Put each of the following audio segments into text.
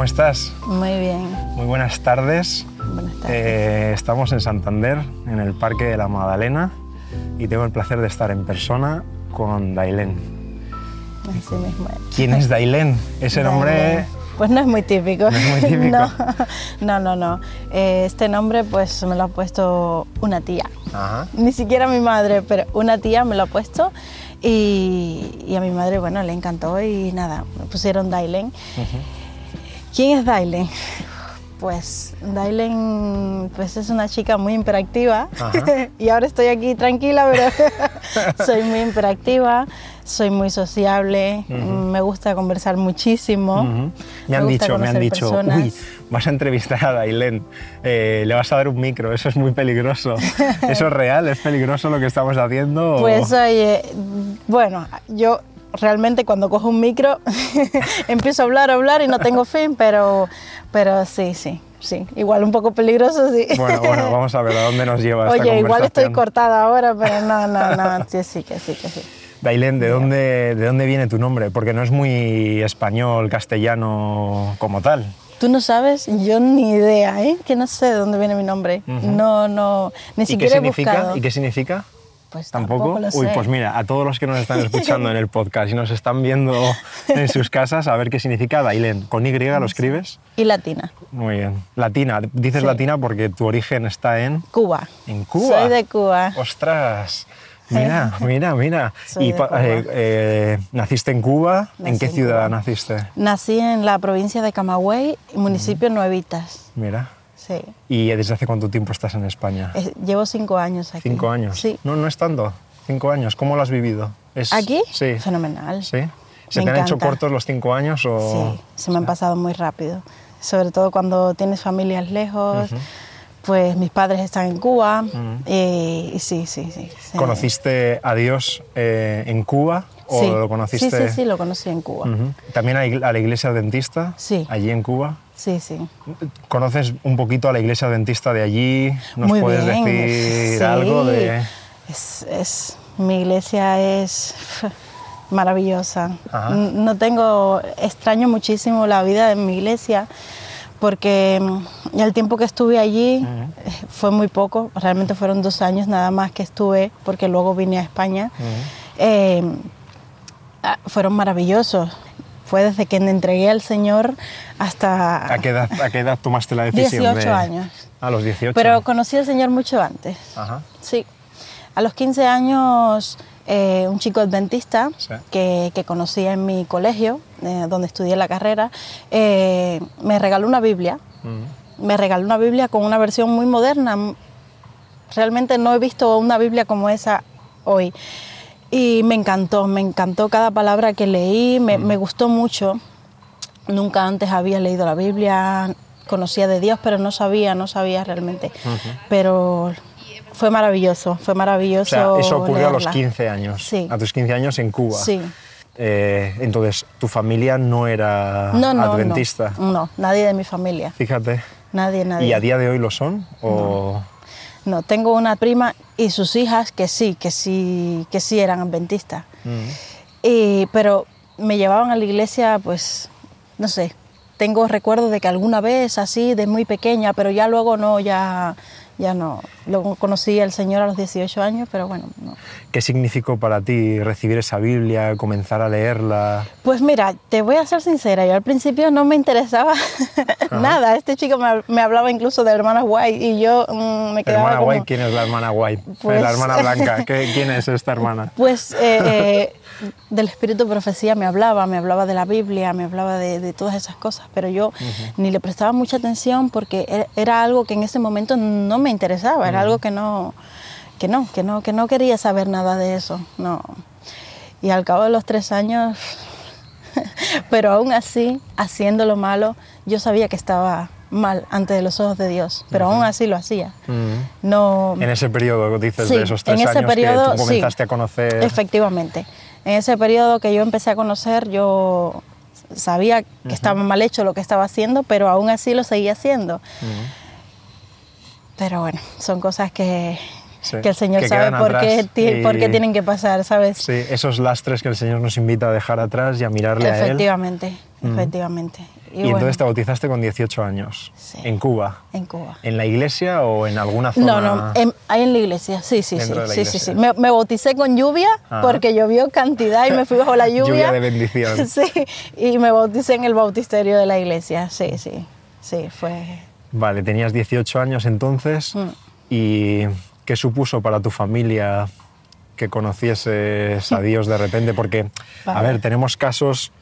¿cómo estás? Muy bien. Muy buenas tardes. Buenas tardes. Eh, estamos en Santander, en el Parque de la Magdalena, y tengo el placer de estar en persona con Dailén. Así mismo. ¿Quién es Dailén? Ese nombre... Pues no es muy típico. No es muy típico. No, no, no. no. Eh, este nombre pues me lo ha puesto una tía. Ajá. Ni siquiera mi madre, pero una tía me lo ha puesto y, y a mi madre, bueno, le encantó y nada, me pusieron Dailen. ¿Quién es Dailen? Pues Dailen pues es una chica muy hiperactiva Ajá. y ahora estoy aquí tranquila, pero soy muy hiperactiva, soy muy sociable, me gusta conversar muchísimo. Me han dicho, me han dicho, personas. uy, vas a entrevistar a Dailén, eh, le vas a dar un micro, eso es muy peligroso. ¿Eso es real? ¿Es peligroso lo que estamos haciendo? o- Pues oye, bueno, yo realmente cuando cojo un micro empiezo a hablar, a hablar y no tengo fin, pero, pero sí, sí, sí. Igual un poco peligroso, sí. Bueno, bueno, vamos a ver a dónde nos lleva esta Oye, igual estoy conversación. cortada ahora, pero no, no, no, sí, sí, que sí, que sí. Dailén, ¿de dónde, ¿de dónde viene tu nombre? Porque no es muy español, castellano como tal. Tú no sabes, yo ni idea, ¿eh? Que no sé de dónde viene mi nombre. No, no, ni ¿Y qué siquiera he significa? buscado. ¿Y qué significa? Pues ¿Tampoco? tampoco lo Uy, pues mira, a todos los que nos están escuchando en el podcast y nos están viendo en sus casas, a ver qué significa Dailén. ¿Con Y lo escribes? Y latina, Muy bien. Latina. Dices Sí. latina porque tu origen está en... Cuba. En Cuba. Soy de Cuba. ¡Ostras! Mira, mira, mira. Soy ¿Y eh, eh, naciste en Cuba? ¿En qué ciudad naciste? Nací en la provincia de Camagüey, municipio Nuevitas. Mira. Sí. ¿Y desde hace cuánto tiempo estás en España? Es- Llevo cinco años aquí. Cinco años. Sí. No, no es tanto. Cinco años. ¿Cómo lo has vivido? Es- ¿Aquí? Sí. Fenomenal. ¿Sí? ¿Se Me te han hecho cortos los cinco años o...? Sí, se me han pasado muy rápido. Sobre todo cuando tienes familias lejos. Pues mis padres están en Cuba. y, y sí, sí, sí. ¿Conociste a Dios eh, en Cuba o Sí. lo conociste...? Sí, sí, sí, lo conocí en Cuba. ¿También a la iglesia dentista? Sí. Allí en Cuba. Sí, sí. ¿Conoces un poquito a la iglesia dentista de allí? ¿Nos Muy puedes bien. decir sí. algo de...? Es, es- mi iglesia es maravillosa. Ajá. No tengo, extraño muchísimo la vida en mi iglesia porque mm, el tiempo que estuve allí eh, fue muy poco, realmente fueron dos años nada más que estuve porque luego vine a España. Eh, ah, fueron maravillosos. Fue desde que me entregué al Señor hasta ¿A qué edad, a qué edad tomaste la decisión 18 de...? años. A los 18. Pero conocí al Señor mucho antes. Ajá. Sí. A los 15 años, eh, un chico adventista Sí. que, que conocí en mi colegio, eh, donde estudié la carrera, eh, me regaló una Biblia. Me regaló una Biblia con una versión muy moderna. Realmente no he visto una Biblia como esa hoy. Y me encantó, me encantó cada palabra que leí, me, me gustó mucho. Nunca antes había leído la Biblia, conocía de Dios, pero no sabía, no sabía realmente. Pero fue maravilloso, fue O maravilloso. sea, eso ocurrió a los leerla. 15 años. Sí. A tus 15 años en Cuba. Sí. Eh, entonces, tu familia no era No, no, adventista. no. No, nadie de mi familia. Fíjate. Nadie, nadie. ¿Y a día de hoy lo son? O... No, tengo una prima y sus hijas que sí, que sí, que sí eran adventistas. Mm. Y, pero me llevaban a la iglesia, pues, no sé, tengo recuerdos de que alguna vez así, de muy pequeña, pero ya luego no, ya, ya no. Luego conocí al Señor a los 18 años, pero bueno, no. ¿Qué significó para ti recibir esa Biblia, comenzar a leerla? Pues mira, te voy a ser sincera, yo al principio no me interesaba nada. Este chico me, me hablaba incluso de hermana White y yo mm, me quedaba hermana como... White, ¿quién es la hermana White? Pues- La hermana Blanca, ¿qué- ¿quién es esta hermana? Pues eh, eh, del espíritu de profecía me hablaba, me hablaba de la Biblia, me hablaba de, de todas esas cosas, pero yo ni le prestaba mucha atención porque era, era algo que en ese momento no me interesaba, era algo que no, que no, que no, que no quería saber nada de eso, no. Y al cabo de los tres años, pero aún así, haciendo lo malo, yo sabía que estaba mal ante los ojos de Dios, pero aún así lo hacía. Mm. No, En ese periodo, dices, Sí, de esos tres en ese años periodo, que tú sí. comenzaste a conocer... Efectivamente. En ese periodo que yo empecé a conocer, yo sabía que estaba mal hecho lo que estaba haciendo, pero aún así lo seguía haciendo. Pero bueno, son cosas que, Sí, que el Señor que sabe por qué, por tienen que pasar, ¿sabes? Sí, esos lastres que el Señor nos invita a dejar atrás y a mirarle a Él. efectivamente, efectivamente. Y, bueno, entonces te bautizaste con 18 años, Sí. en Cuba. en Cuba. ¿En la iglesia o en alguna zona? No, no, en, ahí en la iglesia, sí, sí, sí, sí, sí. Me, me bauticé con lluvia Ajá. porque llovió cantidad y me fui bajo la lluvia. Lluvia de bendición. Sí, y me bauticé en el bautisterio de la iglesia, sí, sí, sí, fue... Vale, tenías 18 años entonces. Mm. ¿Y qué supuso para tu familia que conocieses a Dios de repente? Porque, a Vale. ver, tenemos casos,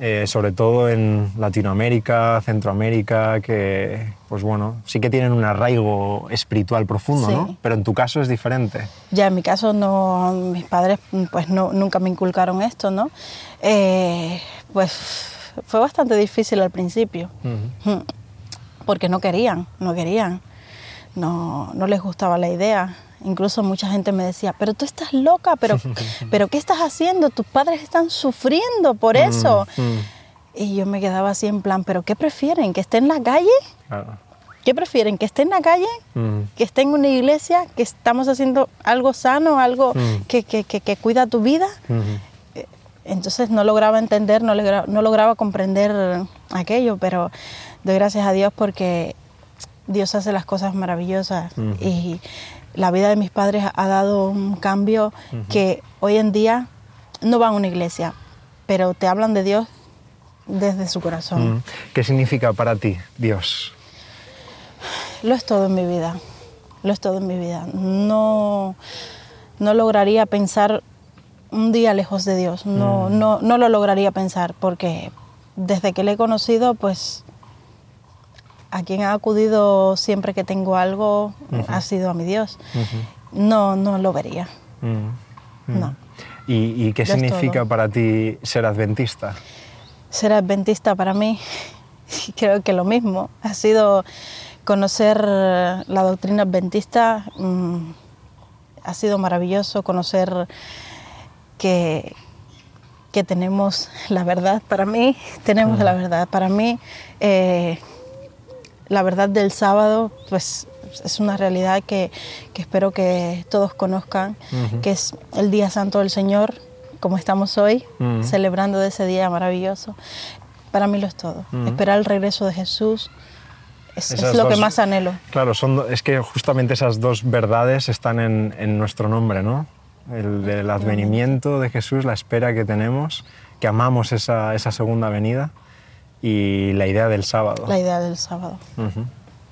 eh, sobre todo en Latinoamérica, Centroamérica, que, pues bueno, sí que tienen un arraigo espiritual profundo, Sí. ¿no? Pero en tu caso es diferente. Ya en mi caso no, mis padres pues no, nunca me inculcaron esto, ¿no? Eh, pues fue bastante difícil al principio, porque no querían, no querían, no, no les gustaba la idea. Incluso mucha gente me decía, pero tú estás loca, pero, pero ¿qué estás haciendo? Tus padres están sufriendo por eso. mm. Y yo me quedaba así en plan, ¿pero qué prefieren? ¿Que esté en la calle? ¿Qué prefieren? ¿Que esté en la calle? Mm. que esté en una iglesia, que estamos haciendo algo sano, algo Mm. que, que- que- que cuida tu vida. Ujú. Entonces no lograba entender, no lograba comprender aquello, pero doy gracias a Dios porque Dios hace las cosas maravillosas y la vida de mis padres ha dado un cambio que hoy en día no van a una iglesia, pero te hablan de Dios desde su corazón. ¿Qué significa para ti Dios? Lo es todo en mi vida, lo es todo en mi vida. No, no lograría pensar un día lejos de Dios, no, no, no lo lograría pensar porque desde que le he conocido, pues a quien ha acudido siempre que tengo algo ha sido a mi Dios. No, no lo vería, Mm. no. ¿Y, y qué significa todo. para ti ser adventista? Ser adventista para mí, creo que lo mismo. Ha sido conocer la doctrina adventista, mm, ha sido maravilloso conocer que, que tenemos la verdad para mí, tenemos la verdad para mí. eh, la verdad del sábado, pues es una realidad que, que espero que todos conozcan, que es el Día Santo del Señor, como estamos hoy, celebrando de ese día maravilloso. Para mí lo es todo. Ujú. Esperar el regreso de Jesús es, lo que más anhelo. Claro, son, es que justamente esas dos verdades están en, en nuestro nombre, ¿no? El del advenimiento de Jesús, la espera que tenemos, que amamos esa, esa segunda venida y la idea del sábado. La idea del sábado, Ujú.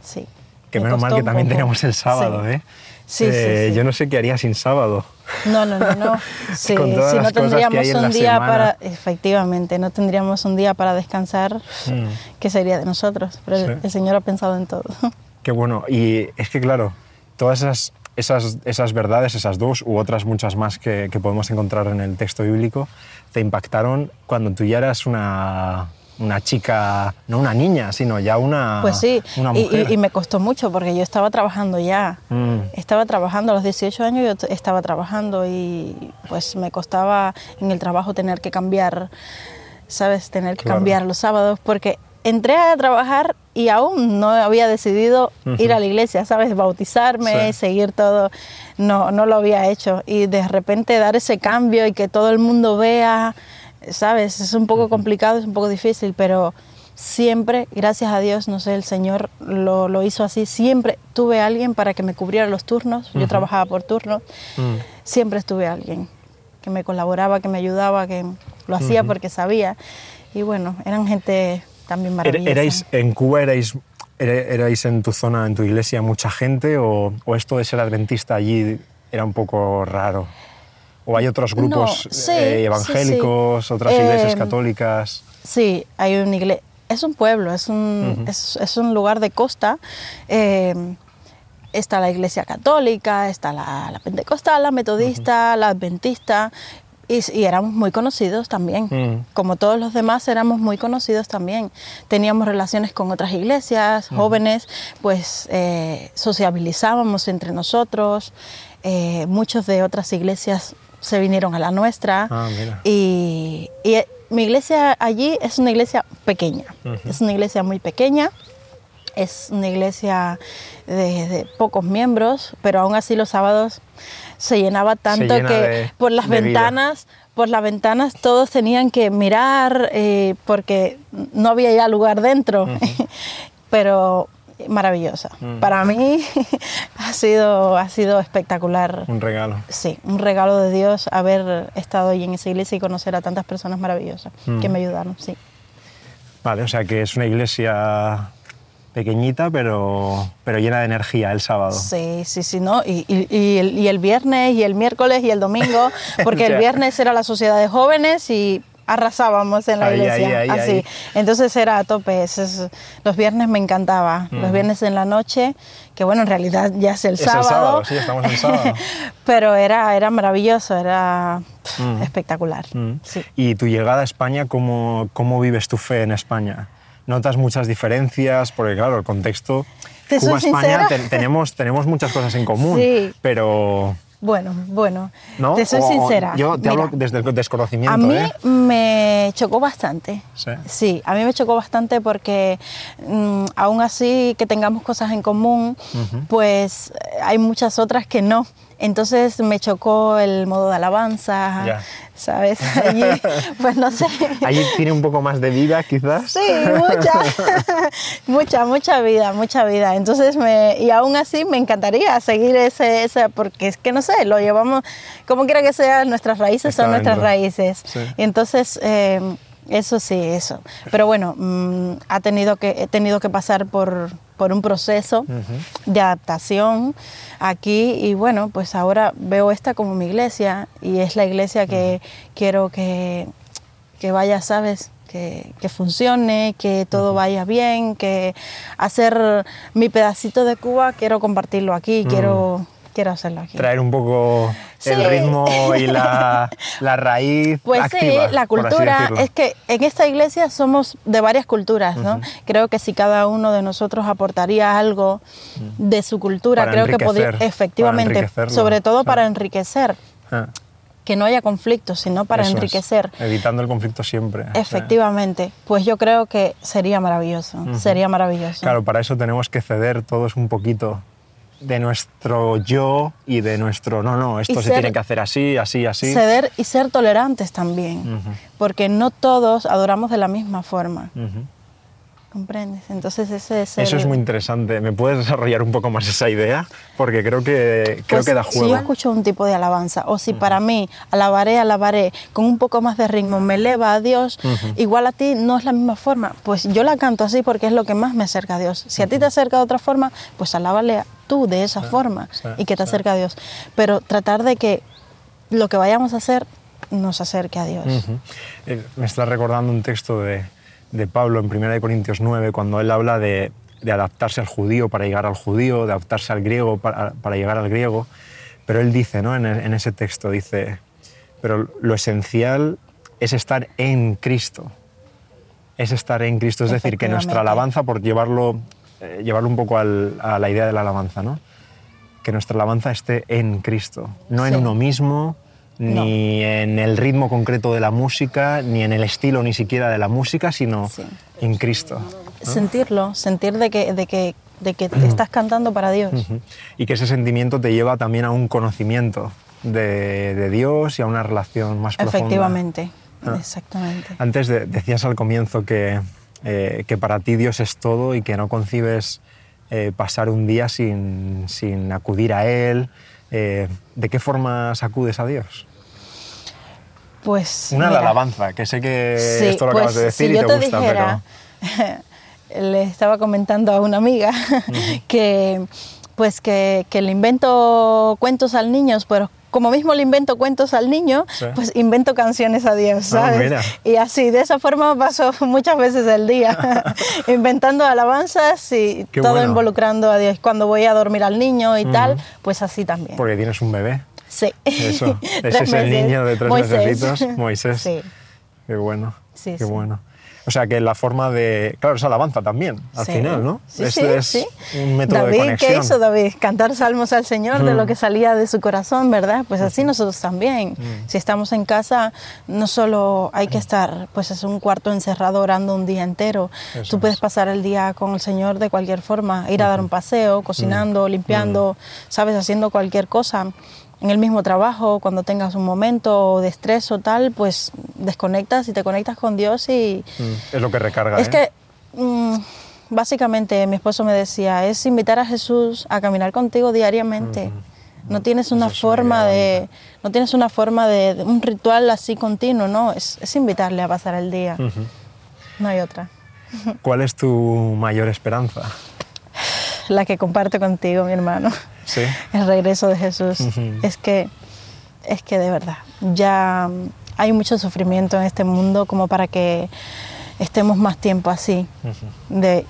sí. Que Me menos mal que también poco. tenemos el sábado, Sí. ¿eh? Sí, sí, Eh, sí. Yo no sé qué haría sin sábado. No, no, no, no. Sí, Con todas si no las cosas que tendríamos hay un día semana. para, efectivamente, no tendríamos un día para descansar, Mm. ¿qué sería de nosotros? Pero el- Sí. el Señor ha pensado en todo. Qué bueno. Y es que, claro, todas esas, esas, esas verdades, esas dos u otras muchas más que, que podemos encontrar en el texto bíblico, te impactaron cuando tú ya eras una, una chica, no una niña, sino ya una, Pues sí, una mujer. y- y me costó mucho porque yo estaba trabajando ya. Mm. Estaba trabajando a los 18 años, yo estaba trabajando y pues me costaba en el trabajo tener que cambiar, ¿sabes? Tener que Claro. cambiar los sábados porque entré a trabajar y aún no había decidido ir a la iglesia, ¿sabes? Bautizarme, Sí. seguir todo, no, no lo había hecho. Y de repente dar ese cambio y que todo el mundo vea, ¿sabes? Es un poco complicado, es un poco difícil, pero siempre, gracias a Dios, no sé, el Señor lo, lo hizo así, siempre tuve alguien para que me cubriera los turnos, yo trabajaba por turnos, Mm. siempre estuve alguien que me colaboraba, que me ayudaba, que lo hacía porque sabía. Y bueno, eran gente también maravillosa. ¿Erais, ¿En Cuba erais, era- erais en tu zona, en tu iglesia, mucha gente o, o esto de ser adventista allí era un poco raro? ¿O hay otros grupos No, sí, eh, evangélicos, sí. otras iglesias Eh, católicas? Sí, hay una iglesia. Es un pueblo, es un, es, es un lugar de costa. eh, está la iglesia católica, está la, la pentecostal, la metodista, la adventista. Y, y éramos muy conocidos también. Como todos los demás, éramos muy conocidos también. Teníamos relaciones con otras iglesias, jóvenes, pues sociabilizábamos entre nosotros. eh, muchos de otras iglesias se vinieron a la nuestra. Ah, mira. Y, y, eh, mi iglesia allí es una iglesia pequeña, es una iglesia muy pequeña. Es una iglesia de, de pocos miembros, pero aún así los sábados se llenaba tanto llena que de- por las vida. ventanas, por las ventanas todos tenían que mirar eh, porque no había ya lugar dentro. pero maravillosa. Mm. Para mí ha sido, ha sido espectacular. Un regalo. Sí, un regalo de Dios haber estado ahí en esa iglesia y conocer a tantas personas maravillosas que Mm. me ayudaron, sí. Vale, o sea que es una iglesia pequeñita, pero, pero llena de energía el sábado. Sí, sí, sí, ¿no? Y, y- y el, y el viernes y el miércoles y el domingo, porque el viernes era la sociedad de jóvenes y arrasábamos en la Ahí, iglesia, ahí, ahí, así. Entonces era a tope. es- los viernes me encantaba. Los viernes en la noche, que bueno, en realidad ya es el Es el sábado. sábado, sí, estamos en sábado. Pero era, era maravilloso, era pff, Mm. espectacular. Mm. Sí. Y tu llegada a España, ¿cómo, ¿cómo vives tu fe en España? ¿Notas muchas diferencias? Porque claro, el contexto ¿Te Cuba-España ten- tenemos, tenemos muchas cosas en común, Sí. pero... Bueno, bueno, ¿no? te soy O- sincera. Yo te Mira, hablo desde el desconocimiento, A mí ¿eh? me chocó bastante. Sí. a mí me chocó bastante porque mm, aún así que tengamos cosas en común, pues eh, hay muchas otras que no. Entonces me chocó el modo de alabanza, Ya. ¿sabes? Allí, pues no sé. Allí tiene un poco más de vida, quizás. Sí, mucha, mucha, mucha vida, mucha vida. Entonces, me, y aún así me encantaría seguir ese, ese, porque es que no sé, lo llevamos, como quiera que sea, nuestras raíces Está son nuestras raíces. Sí. Entonces, eh, eso sí, eso. Pero bueno, mm, ha tenido que, he tenido que pasar por, por un proceso de adaptación aquí y bueno, pues ahora veo esta como mi iglesia y es la iglesia que quiero que, que vaya, ¿sabes? Que, que funcione, que todo vaya bien, que hacer mi pedacito de Cuba, quiero compartirlo aquí, quiero, quiero hacerlo aquí. Traer un poco el ritmo y la, la raíz Pues activa, sí, la cultura, es que en esta iglesia somos de varias culturas, ¿no? Creo que si cada uno de nosotros aportaría algo de su cultura, Para creo que podría, efectivamente, sobre todo para enriquecer, Ah, que no haya conflictos, sino para eso es, enriquecer. evitando el conflicto siempre. sí. Efectivamente, pues yo creo que sería maravilloso, sería maravilloso. Claro, para eso tenemos que ceder todos un poquito de nuestro yo y de nuestro no, no, esto Y se ser- tiene que hacer así, así, así. Ceder y ser tolerantes también, porque no todos adoramos de la misma forma. ¿Comprendes? Entonces ese es Eso el- es muy interesante. ¿Me puedes desarrollar un poco más esa idea? Porque creo que, creo Pues, que da Si juego. yo escucho un tipo de alabanza, o si para mí alabaré, alabaré, con un poco más de ritmo, me eleva a Dios, igual a ti no es la misma forma. Pues yo la canto así porque es lo que más me acerca a Dios. Si a ti te acerca de otra forma, pues alábale tú de esa forma sí, y que te sí. acerca a Dios. Pero tratar de que lo que vayamos a hacer nos acerque a Dios. Ujú. Eh, Me está recordando un texto de, de Pablo en 1 Corintios 9, cuando él habla de, de adaptarse al judío para llegar al judío, de adaptarse al griego para, para llegar al griego. Pero él dice, ¿no? en, en ese texto, dice, pero lo esencial es estar en Cristo. Es estar en Cristo, es decir, que nuestra alabanza, por llevarlo, eh, llevarlo un poco al- a la idea de la alabanza, ¿no? que nuestra alabanza esté en Cristo, no en uno mismo, ni en el ritmo concreto de la música, ni en el estilo ni siquiera de la música, sino Sí. en Cristo. Sentirlo, sentir de que, de que, de que te estás cantando para Dios. Y que ese sentimiento te lleva también a un conocimiento de, de Dios y a una relación más profunda. Efectivamente, Ah. exactamente. Antes de- decías al comienzo que, eh, que para ti Dios es todo y que no concibes eh, pasar un día sin, sin acudir a Él. Eh, ¿De qué formas acudes a Dios? Pues Una alabanza, que sé que Sí, esto lo pues, acabas de decir si y yo te, te gusta, dijera, le estaba comentando a una amiga que pues que, que le invento cuentos al niño, pero como mismo le invento cuentos al niño, Sí. pues invento canciones a Dios, Ah, ¿sabes? y así, de esa forma paso muchas veces el día, inventando alabanzas y Qué todo bueno. involucrando a Dios. Cuando voy a dormir al niño y tal, pues así también. Porque tienes un bebé. Sí. Eso. Ese es el niño de tres Moisés. Moisés. Sí. Qué bueno. Sí, qué sí. bueno. O sea, que la forma de... Claro, es alabanza también, al Sí. final, ¿no? Sí, Esto sí, es un método David, de conexión. ¿qué hizo David? Cantar salmos al Señor de lo que salía de su corazón, ¿verdad? Pues así nosotros también. Si estamos en casa, no solo hay que estar, pues es un cuarto encerrado orando un día entero. Eso Tú puedes es. pasar el día con el Señor de cualquier forma, ir a dar un paseo, cocinando, limpiando, sabes, haciendo cualquier cosa. En el mismo trabajo, cuando tengas un momento de estrés o tal, pues desconectas y te conectas con Dios y, Mm, Es lo que recarga, es ¿eh? que mm, básicamente mi esposo me decía, es invitar a Jesús a caminar contigo diariamente. No tienes una forma de, no tienes una forma de, de un ritual así continuo, no, es, es invitarle a pasar el día. No hay otra. ¿Cuál es tu mayor esperanza? La que comparto contigo, mi hermano. Sí. El regreso de Jesús. Ujú. Es que, es que de verdad, ya mm, hay mucho sufrimiento en este mundo como para que estemos más tiempo así. de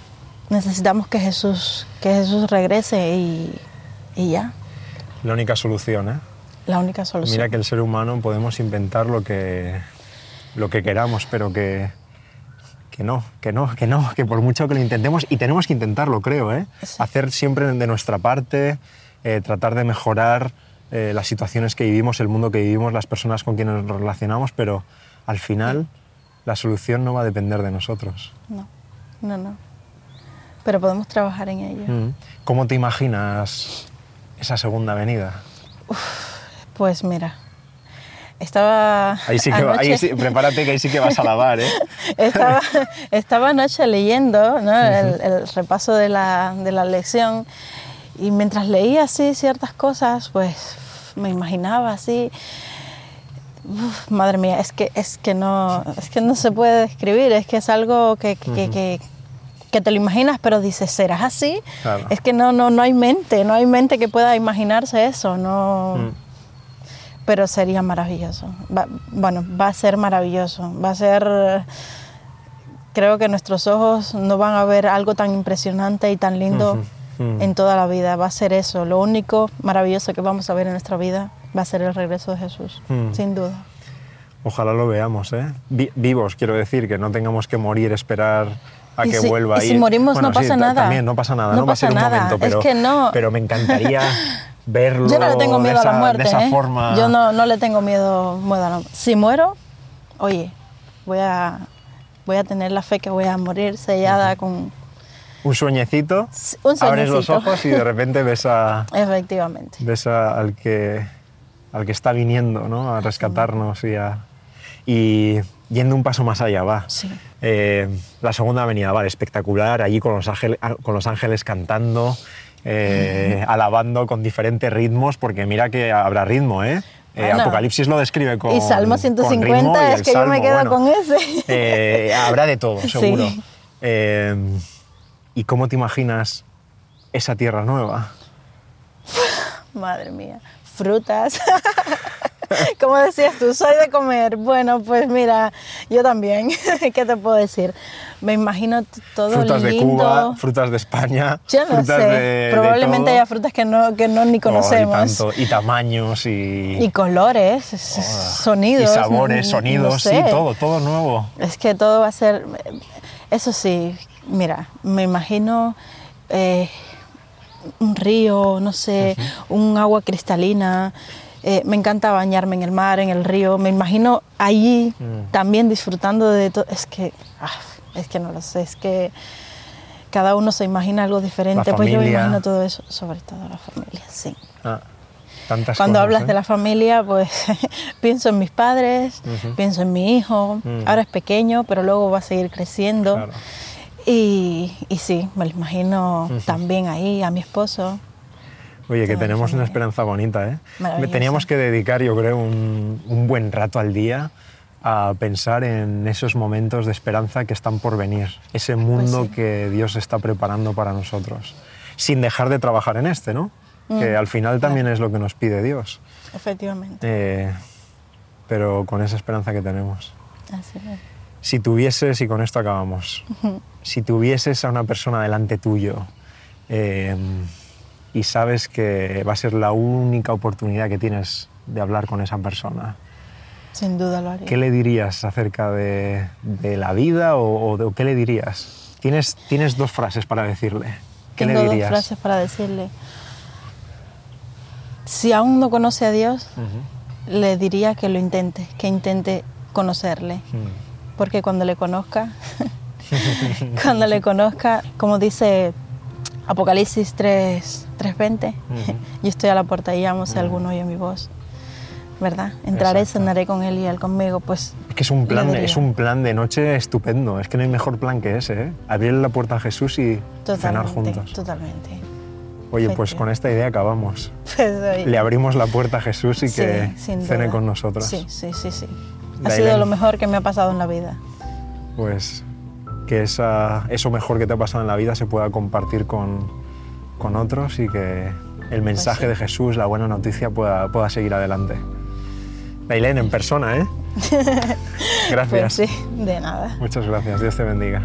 necesitamos que Jesús que Jesús regrese y, y ya La única solución, ¿eh? la única solución Mira que el ser humano podemos inventar lo que, lo que queramos, pero que, que no, que no, que no, que por mucho que lo intentemos, y tenemos que intentarlo, creo, ¿eh? Sí. hacer siempre de nuestra parte, eh, tratar de mejorar eh, las situaciones que vivimos, el mundo que vivimos, las personas con quienes nos relacionamos, pero al final la solución no va a depender de nosotros. no no no pero podemos trabajar en ello Mm. ¿Cómo te imaginas esa segunda venida? pues mira estaba Ahí sí que va- ahí anoche- sí- prepárate que ahí sí que vas a lavar, ¿eh? estaba, estaba anoche leyendo ¿no? el, el repaso de la, de la lección y mientras leía así ciertas cosas, pues me imaginaba así. Uf, madre mía, es que, es, que no, es que no se puede describir, es que es algo que, que, que- que te lo imaginas, pero dices, ¿serás así? Claro. Es que no, no, no hay mente, no hay mente que pueda imaginarse eso, no Mm. pero sería maravilloso. Va- bueno, va a ser maravilloso. Va a ser. Creo que nuestros ojos no van a ver algo tan impresionante y tan lindo ujú. en toda la vida. Va a ser eso. Lo único maravilloso que vamos a ver en nuestra vida va a ser el regreso de Jesús, Mm. sin duda. Ojalá lo veamos, ¿eh? Vi- vivos, quiero decir, que no tengamos que morir, esperar a Y que si- vuelva. y si morimos no sí, pasa ta- nada. También no pasa nada, No no, va a pasa ser un nada, momento, es pero, que no. pero me encantaría verlo Yo no le tengo miedo de a la esa- muerte. de esa ¿eh? forma. Yo no, no le tengo miedo, miedo a la muerte. Si muero, oye, voy a, voy a tener la fe que voy a morir sellada con. Un sueñecito, Un abres los ojos y de repente ves, a, Efectivamente. ves a- al, que, al que está viniendo ¿no? a rescatarnos y, a, y yendo un paso más allá, va. Sí. Eh, la segunda avenida, vale, espectacular, allí con los, ángel- con los ángeles cantando, eh, alabando con diferentes ritmos, porque mira que habrá ritmo, ¿eh? Eh. Apocalipsis lo describe con. y Salmo con 150 ritmo es que yo me Salmo, quedo bueno, con ese. habrá de todo, Sí. seguro. Eh, ¿Y cómo te imaginas esa tierra nueva? Madre mía. Frutas. Como decías tú, soy de comer. Bueno, pues mira, yo también. ¿Qué te puedo decir? Me imagino todo frutas de. Cuba, frutas de España, Yo no frutas sé. de- de Probablemente todo. haya frutas que no, que no ni Oh, conocemos. y, tanto, y tamaños y, Y colores, Oh, sonidos. y sabores, no sonidos, sé. sí, todo, todo nuevo. Es que todo va a ser. Eso sí, mira, me imagino eh, un río, no sé, un agua cristalina. eh, me encanta bañarme en el mar, en el río. Me imagino allí Mm. también disfrutando de todo. Es que, ah, es que no lo sé, es que cada uno se imagina algo diferente. Pues yo me imagino todo eso, sobre todo la familia, sí. Ah, tantas Cuando cosas, hablas ¿eh? de la familia, pues pienso en mis padres, pienso en mi hijo. Mm. Ahora es pequeño, pero luego va a seguir creciendo. Claro. Y, y sí, me lo imagino Ujú. también ahí, a mi esposo. Oye, que tenemos una esperanza bonita, ¿eh? Teníamos que dedicar, yo creo, un, un buen rato al día a pensar en esos momentos de esperanza que están por venir, ese mundo Pues sí. que Dios está preparando para nosotros, sin dejar de trabajar en este, ¿no? Que Mm, al final también es lo que nos pide Dios, Efectivamente. Eh, pero con esa esperanza que tenemos. Así es. Si tuvieses, y con esto acabamos, si tuvieses a una persona delante tuyo eh, y sabes que va a ser la única oportunidad que tienes de hablar con esa persona, Sin duda lo haría. ¿qué le dirías acerca de, de la vida o, o de- qué le dirías? Tienes, tienes dos frases para decirle. ¿Qué Tengo le dos dirías? frases para decirle. Si aún no conoce a Dios, le diría que lo intente, que intente conocerle. Porque cuando le conozca, cuando le conozca, como dice Apocalipsis 3, 3.20, Ujú. yo estoy a la puerta y llamo si alguno oye mi voz. ¿Verdad? Entraré, Exacto. cenaré con él y él conmigo. Pues Es que es un, plan, es un plan de noche estupendo. Es que no hay mejor plan que ese. ¿eh? Abrirle la puerta a Jesús y cenar totalmente, juntos. totalmente. Oye, pues con esta idea acabamos. Pues, Le abrimos la puerta a Jesús y sí, que cene con nosotros. Sí, sí, sí, sí. Ha Dailén. sido lo mejor que me ha pasado en la vida. Pues que esa- eso mejor que te ha pasado en la vida se pueda compartir con, con otros y que el mensaje sí. de Jesús, la buena noticia, pueda, pueda seguir adelante. Dailén, en persona, ¿eh? Gracias. Pues sí, de nada. Muchas gracias. Dios te bendiga.